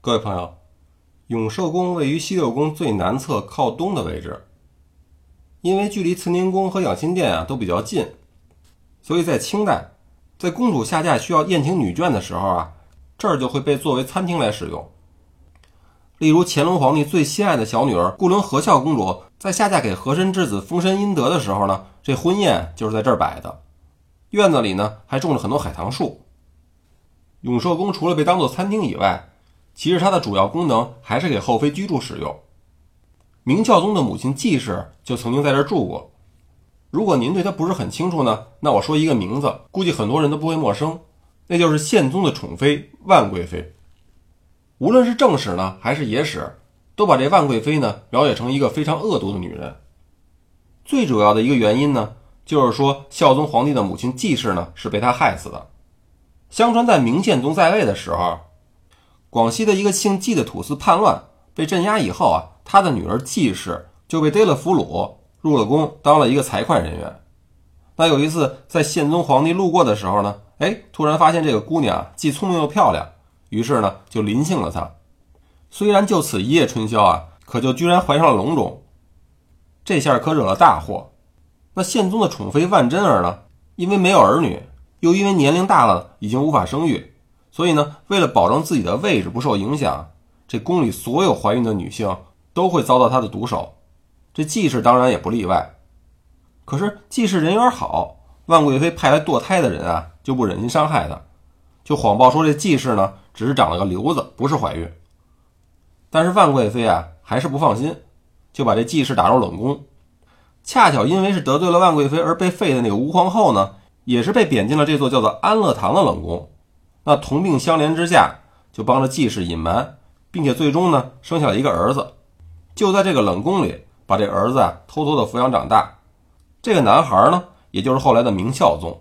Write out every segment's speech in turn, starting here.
各位朋友，永寿宫位于西六宫最南侧靠东的位置，因为距离慈宁宫和养心殿啊都比较近，所以在清代，在公主下嫁需要宴请女眷的时候啊，这儿就会被作为餐厅来使用。例如乾隆皇帝最心爱的小女儿固伦和孝公主在下嫁给和珅之子丰绅殷德的时候呢，这婚宴就是在这儿摆的。院子里呢还种了很多海棠树。永寿宫除了被当做餐厅以外，其实它的主要功能还是给后妃居住使用。明孝宗的母亲纪氏就曾经在这儿住过。如果您对她不是很清楚呢，那我说一个名字，估计很多人都不会陌生，那就是宪宗的宠妃万贵妃。无论是正史呢，还是野史，都把这万贵妃呢描写成一个非常恶毒的女人。最主要的一个原因呢，就是说孝宗皇帝的母亲纪氏呢是被她害死的。相传在明宪宗在位的时候，广西的一个姓纪的土司叛乱被镇压以后啊，他的女儿纪氏就被逮了俘虏，入了宫当了一个财会人员。那有一次在宪宗皇帝路过的时候呢，哎，突然发现这个姑娘既聪明又漂亮。于是呢，就临幸了他。虽然就此一夜春宵啊，可就居然怀上了龙种。这下可惹了大祸。那宪宗的宠妃万贞儿呢，因为没有儿女，又因为年龄大了，已经无法生育，所以呢，为了保证自己的位置不受影响，这宫里所有怀孕的女性都会遭到他的毒手。这季氏当然也不例外。可是季氏人缘好，万贵妃派来堕胎的人啊，就不忍心伤害她，就谎报说这季氏呢。只是长了个瘤子，不是怀孕。但是万贵妃啊，还是不放心，就把这季氏打入冷宫。恰巧因为是得罪了万贵妃而被废的那个吴皇后呢，也是被贬进了这座叫做安乐堂的冷宫。那同病相怜之下，就帮着季氏隐瞒，并且最终呢，生下了一个儿子。就在这个冷宫里，把这儿子啊偷偷的抚养长大。这个男孩呢，也就是后来的明孝宗。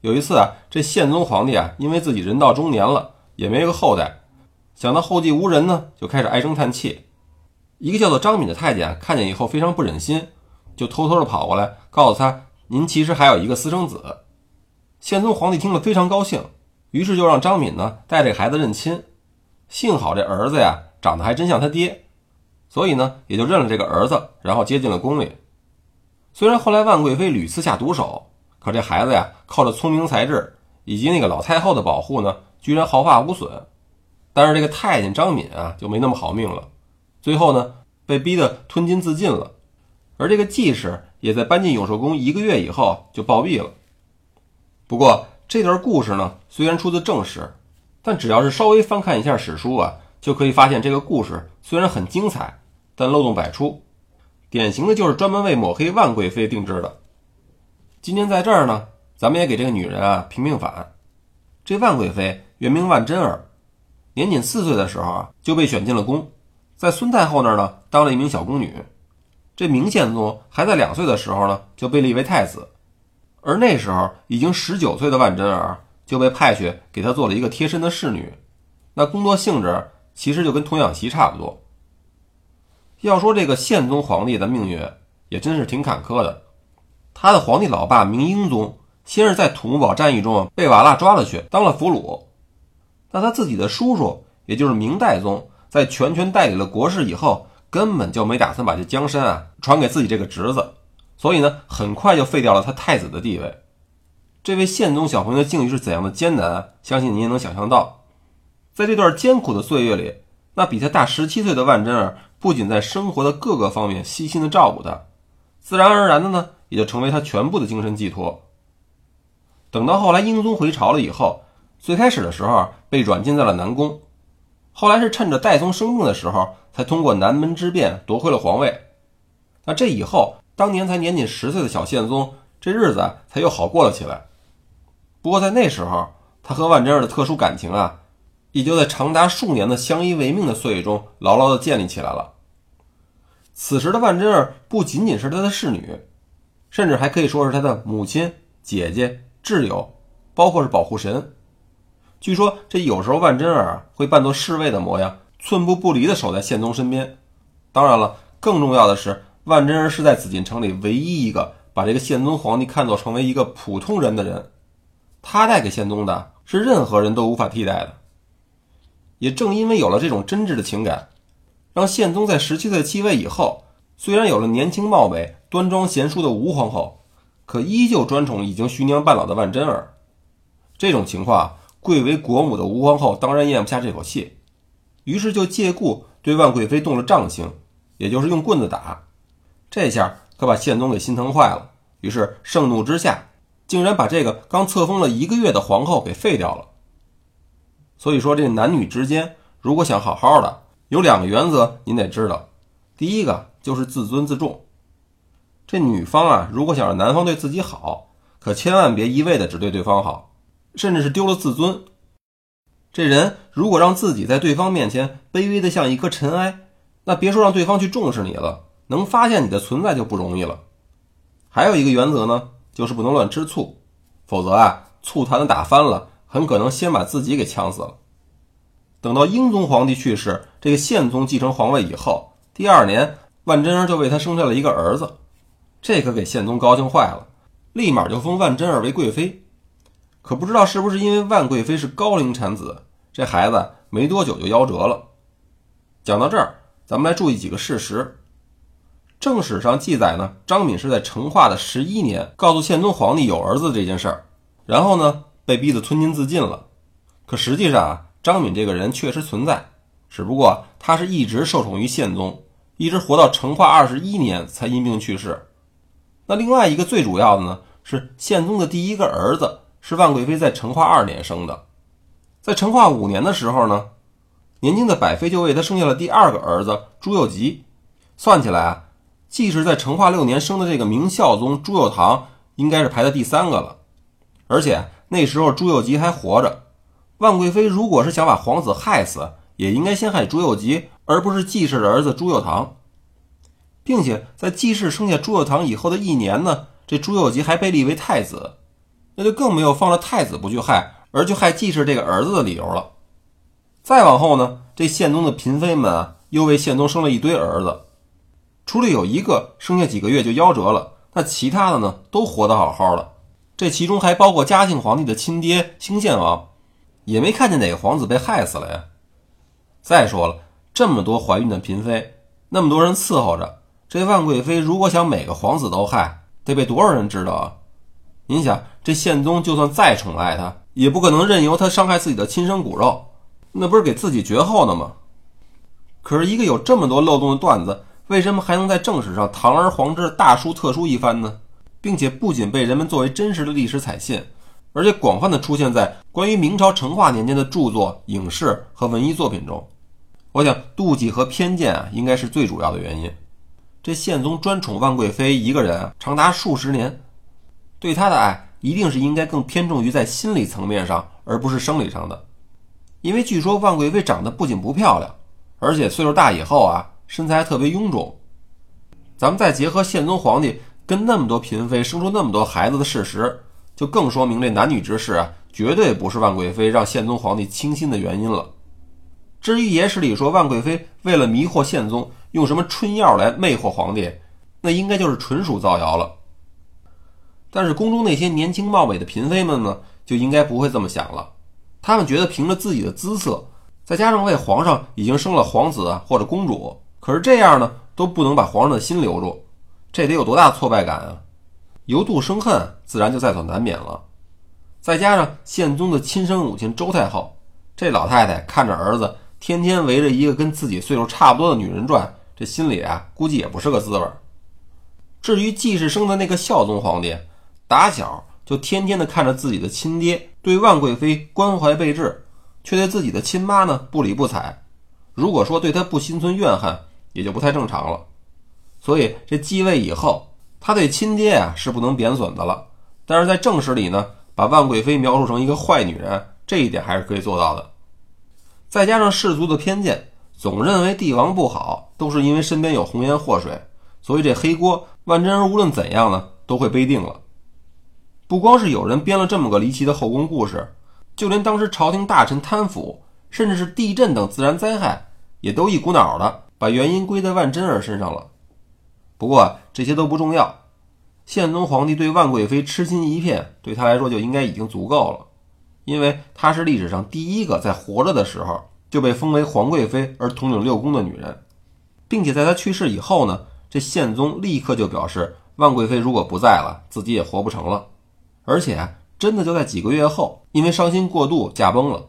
有一次啊，这宪宗皇帝啊，因为自己人到中年了。也没个后代，想到后继无人呢，就开始唉声叹气。一个叫做张敏的太监看见以后非常不忍心，就偷偷的跑过来告诉他：“您其实还有一个私生子。”宪宗皇帝听了非常高兴，于是就让张敏呢带这孩子认亲。幸好这儿子呀长得还真像他爹，所以呢也就认了这个儿子，然后接进了宫里。虽然后来万贵妃屡次下毒手，可这孩子呀靠着聪明才智以及那个老太后的保护呢。居然毫发无损，但是这个太监张敏啊就没那么好命了，最后呢被逼得吞金自尽了，而这个季氏也在搬进永寿宫一个月以后就暴毙了。不过这段故事呢虽然出自正史，但只要是稍微翻看一下史书啊，就可以发现这个故事虽然很精彩，但漏洞百出，典型的就是专门为抹黑万贵妃定制的。今天在这儿呢，咱们也给这个女人啊平平反，这万贵妃。原名万贞儿，年仅四岁的时候啊，就被选进了宫，在孙太后那儿呢，当了一名小宫女。这明宪宗还在两岁的时候呢，就被立为太子，而那时候已经十九岁的万贞儿就被派去给他做了一个贴身的侍女，那工作性质其实就跟童养媳差不多。要说这个宪宗皇帝的命运也真是挺坎坷的，他的皇帝老爸明英宗先是在土木堡战役中被瓦剌抓了去当了俘虏。那他自己的叔叔，也就是明代宗，在全权代理了国事以后，根本就没打算把这江山啊传给自己这个侄子，所以呢，很快就废掉了他太子的地位。这位宪宗小朋友的境遇是怎样的艰难，相信您也能想象到。在这段艰苦的岁月里，那比他大十七岁的万贞儿，不仅在生活的各个方面悉心的照顾他，自然而然的呢，也就成为他全部的精神寄托。等到后来英宗回朝了以后。最开始的时候被软禁在了南宫，后来是趁着戴宗生病的时候，才通过南门之变夺回了皇位。那这以后，当年才年仅十岁的小宪宗，这日子才又好过了起来。不过在那时候，他和万贞儿的特殊感情啊，也就在长达数年的相依为命的岁月中牢牢的建立起来了。此时的万贞儿不仅仅是他的侍女，甚至还可以说是他的母亲、姐姐、挚友，包括是保护神。据说这有时候万贞儿会扮作侍卫的模样，寸步不离地守在宪宗身边。当然了，更重要的是，万贞儿是在紫禁城里唯一一个把这个宪宗皇帝看作成为一个普通人的人。他带给宪宗的是任何人都无法替代的。也正因为有了这种真挚的情感，让宪宗在十七岁继位以后，虽然有了年轻貌美、端庄贤淑的吴皇后，可依旧专宠已经徐娘半老的万贞儿。这种情况，贵为国母的吴皇后当然咽不下这口气，于是就借故对万贵妃动了杖刑，也就是用棍子打。这下可把宪宗给心疼坏了，于是盛怒之下，竟然把这个刚册封了一个月的皇后给废掉了。所以说，这男女之间如果想好好的，有两个原则，您得知道。第一个就是自尊自重。这女方啊，如果想让男方对自己好，可千万别一味的只对对方好，甚至是丢了自尊。这人如果让自己在对方面前卑微的像一颗尘埃，那别说让对方去重视你了，能发现你的存在就不容易了。还有一个原则呢，就是不能乱吃醋，否则啊，醋坛子打翻了。很可能先把自己给呛死了。等到英宗皇帝去世，这个宪宗继承皇位以后，第二年万贞儿就为他生下了一个儿子，这可给宪宗高兴坏了，立马就封万贞儿为贵妃。可不知道是不是因为万贵妃是高龄产子，这孩子没多久就夭折了。讲到这儿，咱们来注意几个事实。正史上记载呢，张敏是在成化的十一年告诉宪宗皇帝有儿子这件事儿，然后呢。被逼得吞金自尽了，可实际上啊，张敏这个人确实存在，只不过他是一直受宠于宪宗，一直活到成化二十一年才因病去世。那另外一个最主要的呢，是宪宗的第一个儿子是万贵妃在成化二年生的，在成化五年的时候呢，年轻的百妃就为他生下了第二个儿子朱佑吉。算起来啊，即使在成化六年生的这个明孝宗朱佑樘，应该是排在第三个了，而且。那时候朱佑吉还活着，万贵妃如果是想把皇子害死，也应该先害朱佑吉，而不是季氏的儿子朱佑樘。并且在季氏生下朱佑樘以后的一年呢，这朱佑吉还被立为太子，那就更没有放了太子不去害，而去害季氏这个儿子的理由了。再往后呢，这宪宗的嫔妃们啊，又为宪宗生了一堆儿子，除了有一个生下几个月就夭折了，那其他的呢，都活得好好的。这其中还包括嘉庆皇帝的亲爹兴献王，也没看见哪个皇子被害死了呀。再说了，这么多怀孕的嫔妃，那么多人伺候着，这万贵妃如果想每个皇子都害，得被多少人知道啊？您想，这宪宗就算再宠爱她，也不可能任由她伤害自己的亲生骨肉，那不是给自己绝后呢吗？可是，一个有这么多漏洞的段子，为什么还能在正史上堂而皇之大书特书一番呢？并且不仅被人们作为真实的历史采信，而且广泛的出现在关于明朝成化年间的著作、影视和文艺作品中。我想，妒忌和偏见啊，应该是最主要的原因。这宪宗专宠万贵妃一个人啊，长达数十年，对她的爱一定是应该更偏重于在心理层面上，而不是生理上的。因为据说万贵妃长得不仅不漂亮，而且岁数大以后啊，身材还特别臃肿。咱们再结合宪宗皇帝。跟那么多嫔妃生出那么多孩子的事实，就更说明这男女之事啊，绝对不是万贵妃让宪宗皇帝倾心的原因了。至于野史里说万贵妃为了迷惑宪宗，用什么春药来魅惑皇帝，那应该就是纯属造谣了。但是宫中那些年轻貌美的嫔妃们呢，就应该不会这么想了。他们觉得凭着自己的姿色，再加上为皇上已经生了皇子或者公主，可是这样呢，都不能把皇上的心留住。这得有多大挫败感啊！由妒生恨，自然就在所难免了。再加上宪宗的亲生母亲周太后，这老太太看着儿子天天围着一个跟自己岁数差不多的女人转，这心里啊，估计也不是个滋味。至于季世生的那个孝宗皇帝，打小就天天的看着自己的亲爹对万贵妃关怀备至，却对自己的亲妈呢不理不睬。如果说对他不心存怨恨，也就不太正常了。所以这继位以后，他对亲爹啊是不能贬损的了。但是在正史里呢，把万贵妃描述成一个坏女人，这一点还是可以做到的。再加上世俗的偏见，总认为帝王不好都是因为身边有红颜祸水，所以这黑锅万贞儿无论怎样呢都会背定了。不光是有人编了这么个离奇的后宫故事，就连当时朝廷大臣贪腐，甚至是地震等自然灾害，也都一股脑的把原因归在万贞儿身上了。不过这些都不重要，宪宗皇帝对万贵妃痴心一片，对他来说就应该已经足够了，因为她是历史上第一个在活着的时候就被封为皇贵妃而统领六宫的女人，并且在她去世以后呢，这宪宗立刻就表示，万贵妃如果不在了，自己也活不成了，而且真的就在几个月后，因为伤心过度驾崩了。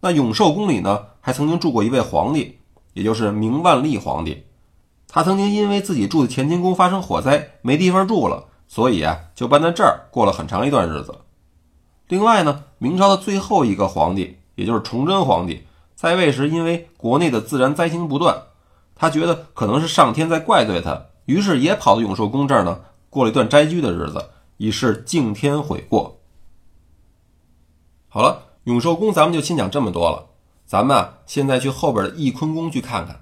那永寿宫里呢，还曾经住过一位皇帝，也就是明万历皇帝，他曾经因为自己住的乾清宫发生火灾，没地方住了，所以啊，就搬在这儿过了很长一段日子。另外呢，明朝的最后一个皇帝，也就是崇祯皇帝，在位时因为国内的自然灾情不断，他觉得可能是上天在怪罪他，于是也跑到永寿宫这儿呢，过了一段斋居的日子，以示敬天悔过。好了，永寿宫咱们就先讲这么多了，咱们啊现在去后边的翊坤宫去看看。